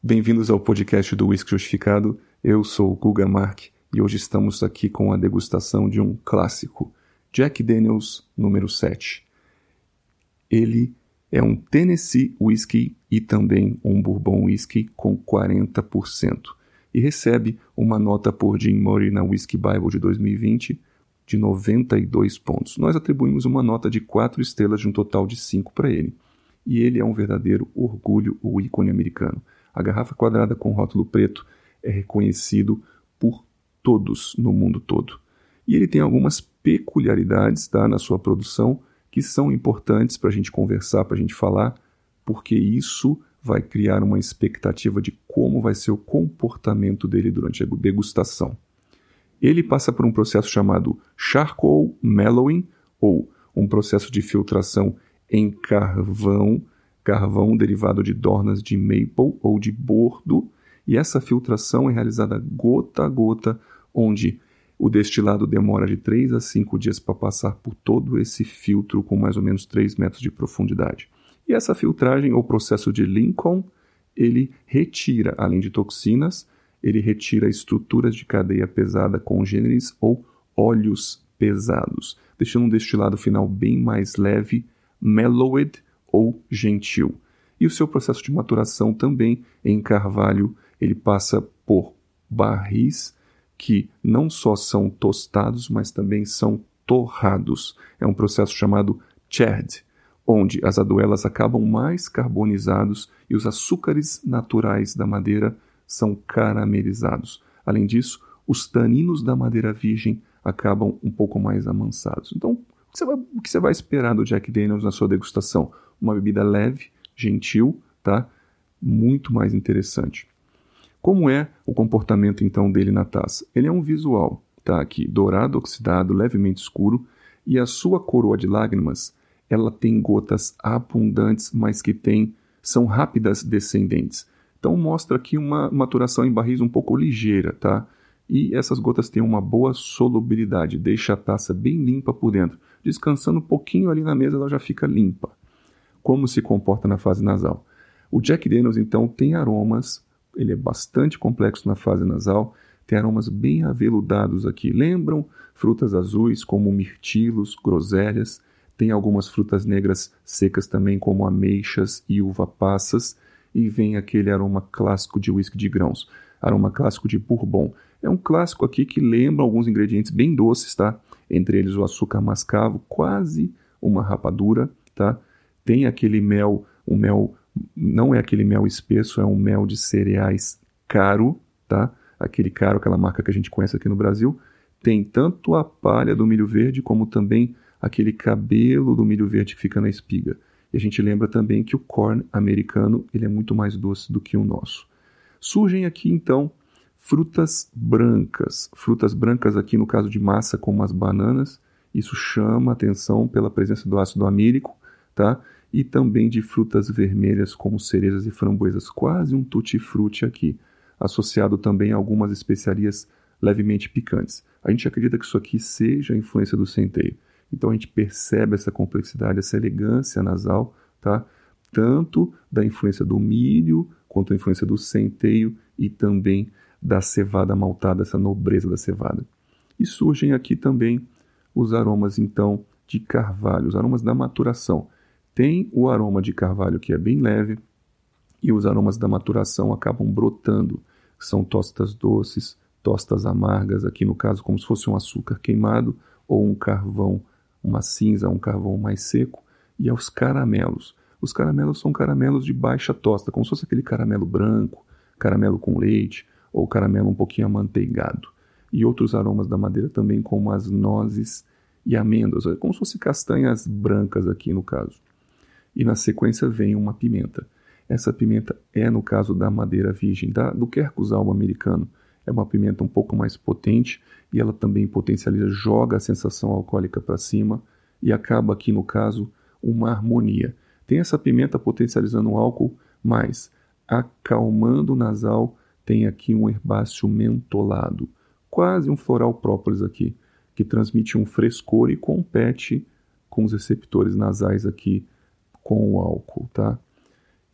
Bem-vindos ao podcast do Whisky Justificado. Eu sou o Guga Mark e hoje estamos aqui com a degustação de um clássico, Jack Daniels número 7. Ele é um Tennessee Whisky e também um Bourbon Whisky com 40% e recebe uma nota por Jim Murray na Whisky Bible de 2020 de 92 pontos. Nós atribuímos uma nota de 4 estrelas de um total de 5 para ele. E ele é um verdadeiro orgulho, o ícone americano. A garrafa quadrada com rótulo preto é reconhecido por todos no mundo todo. E ele tem algumas peculiaridades tá, na sua produção que são importantes para a gente conversar, para a gente falar, porque isso vai criar uma expectativa de como vai ser o comportamento dele durante a degustação. Ele passa por um processo chamado charcoal mellowing, ou um processo de filtração em carvão, carvão derivado de dornas de maple ou de bordo, e essa filtração é realizada gota a gota, onde o destilado demora de 3 a 5 dias para passar por todo esse filtro com mais ou menos 3 metros de profundidade. E essa filtragem, ou processo de Lincoln, ele retira, além de toxinas, ele retira estruturas de cadeia pesada congêneres ou óleos pesados, deixando um destilado final bem mais leve, mellowed ou gentil. E o seu processo de maturação também em carvalho, ele passa por barris que não só são tostados, mas também são torrados. É um processo chamado CHED, onde as aduelas acabam mais carbonizados e os açúcares naturais da madeira são caramelizados. Além disso, os taninos da madeira virgem acabam um pouco mais amansados. Então, o que, você vai, o que você vai esperar do Jack Daniels na sua degustação? Uma bebida leve, gentil, tá? Muito mais interessante. Como é o comportamento então dele na taça? Ele é um visual, tá? Aqui, dourado, oxidado, levemente escuro, e a sua coroa de lágrimas, ela tem gotas abundantes, mas que tem, são rápidas descendentes. Então mostra aqui uma maturação em barris um pouco ligeira, tá? E essas gotas têm uma boa solubilidade, deixa a taça bem limpa por dentro. Descansando um pouquinho ali na mesa, ela já fica limpa. Como se comporta na fase nasal? O Jack Daniels, então, tem aromas, ele é bastante complexo na fase nasal, tem aromas bem aveludados aqui. Lembram frutas azuis como mirtilos, groselhas, tem algumas frutas negras secas também, como ameixas e uva passas e vem aquele aroma clássico de whisky de grãos, aroma clássico de bourbon. É um clássico aqui que lembra alguns ingredientes bem doces, tá? Entre eles o açúcar mascavo, quase uma rapadura, tá? Tem aquele mel, um mel não é aquele mel espesso, é um mel de cereais caro, tá? Aquele caro, aquela marca que a gente conhece aqui no Brasil. Tem tanto a palha do milho verde como também aquele cabelo do milho verde que fica na espiga. E a gente lembra também que o corn americano ele é muito mais doce do que o nosso. Surgem aqui então frutas brancas. Frutas brancas aqui no caso de massa como as bananas, isso chama atenção pela presença do ácido amílico, tá? E também de frutas vermelhas como cerejas e framboesas, quase um tutti-frutti aqui, associado também a algumas especiarias levemente picantes. A gente acredita que isso aqui seja a influência do centeio. Então a gente percebe essa complexidade, essa elegância nasal, tá? tanto da influência do milho, quanto da influência do centeio e também da cevada maltada, essa nobreza da cevada. E surgem aqui também os aromas, então, de carvalho, os aromas da maturação. Tem o aroma de carvalho que é bem leve e os aromas da maturação acabam brotando. São tostas doces, tostas amargas, aqui no caso como se fosse um açúcar queimado ou um carvão uma cinza, um carvão mais seco, e aos caramelos. Os caramelos são caramelos de baixa tosta, como se fosse aquele caramelo branco, caramelo com leite ou caramelo um pouquinho amanteigado. E outros aromas da madeira também, como as nozes e amêndoas, como se fossem castanhas brancas aqui no caso. E na sequência vem uma pimenta. Essa pimenta é, no caso da madeira virgem, da, do Quercus alba americano. É uma pimenta um pouco mais potente e ela também potencializa, joga a sensação alcoólica para cima e acaba aqui no caso uma harmonia. Tem essa pimenta potencializando o álcool, mas acalmando o nasal, tem aqui um herbáceo mentolado, quase um floral própolis aqui, que transmite um frescor e compete com os receptores nasais aqui com o álcool, tá?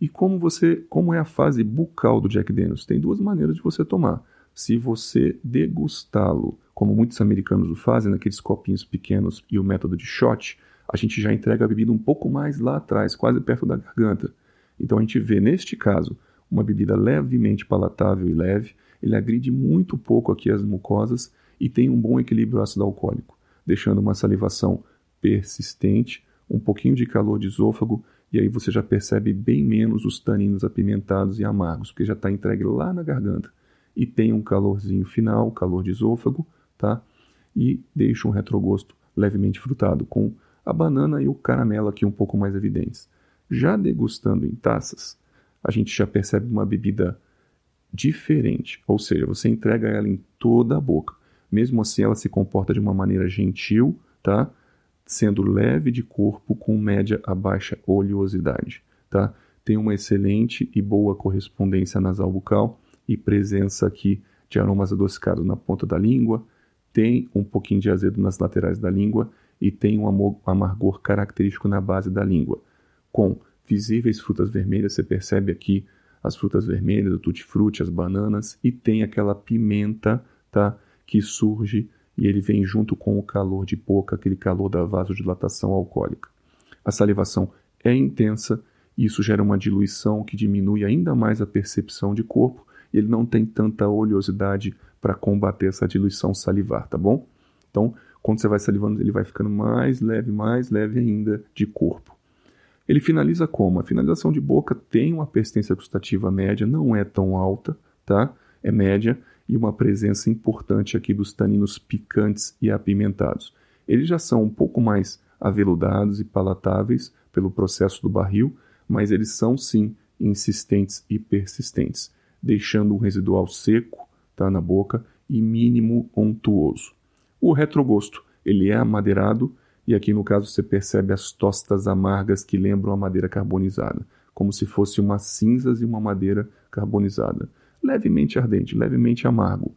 E como você, como é a fase bucal do Jack Daniels? Tem duas maneiras de você tomar. Se você degustá-lo, como muitos americanos o fazem, naqueles copinhos pequenos e o método de shot, a gente já entrega a bebida um pouco mais lá atrás, quase perto da garganta. Então a gente vê, neste caso, uma bebida levemente palatável e leve, ele agride muito pouco aqui as mucosas e tem um bom equilíbrio ácido alcoólico, deixando uma salivação persistente, um pouquinho de calor de esôfago e aí você já percebe bem menos os taninos apimentados e amargos, porque já está entregue lá na garganta. E tem um calorzinho final, calor de esôfago, tá? E deixa um retrogosto levemente frutado, com a banana e o caramelo aqui um pouco mais evidentes. Já degustando em taças, a gente já percebe uma bebida diferente, ou seja, você entrega ela em toda a boca. Mesmo assim, ela se comporta de uma maneira gentil, tá? Sendo leve de corpo com média a baixa oleosidade, tá? Tem uma excelente e boa correspondência nasal bucal e presença aqui de aromas adocicados na ponta da língua, tem um pouquinho de azedo nas laterais da língua e tem um amargor característico na base da língua. Com visíveis frutas vermelhas, você percebe aqui as frutas vermelhas, o tutti-frutti, as bananas e tem aquela pimenta, tá, que surge e ele vem junto com o calor de boca, aquele calor da vasodilatação alcoólica. A salivação é intensa e isso gera uma diluição que diminui ainda mais a percepção de corpo ele não tem tanta oleosidade para combater essa diluição salivar, tá bom? Então, quando você vai salivando, ele vai ficando mais leve, mais leve ainda de corpo. Ele finaliza como? A finalização de boca tem uma persistência gustativa média, não é tão alta, tá? É média e uma presença importante aqui dos taninos picantes e apimentados. Eles já são um pouco mais aveludados e palatáveis pelo processo do barril, mas eles são sim insistentes e persistentes, deixando um residual seco tá, na boca e mínimo untuoso. O retrogosto, ele é amadeirado e aqui no caso você percebe as tostas amargas que lembram a madeira carbonizada, como se fosse uma cinzas e uma madeira carbonizada, levemente ardente, levemente amargo,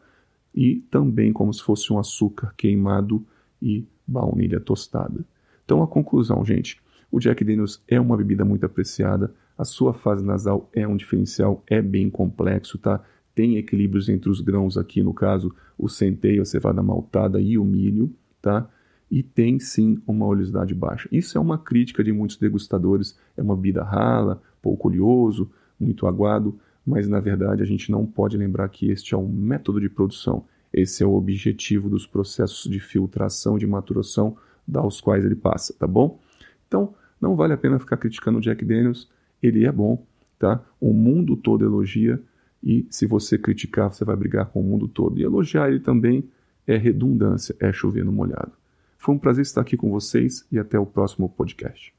e também como se fosse um açúcar queimado e baunilha tostada. Então a conclusão, gente, o Jack Daniels é uma bebida muito apreciada, a sua fase nasal é um diferencial, é bem complexo, tá? tem equilíbrios entre os grãos aqui, no caso, o centeio, a cevada maltada e o milho, tá? E tem sim uma oleosidade baixa. Isso é uma crítica de muitos degustadores, é uma bebida rala, pouco oleoso, muito aguado, mas na verdade a gente não pode lembrar que este é um método de produção. Esse é o objetivo dos processos de filtração, de maturação, aos quais ele passa, tá bom? Então, não vale a pena ficar criticando o Jack Daniels, ele é bom, tá? O mundo todo elogia, e se você criticar, você vai brigar com o mundo todo. E elogiar ele também é redundância, é chover no molhado. Foi um prazer estar aqui com vocês e até o próximo podcast.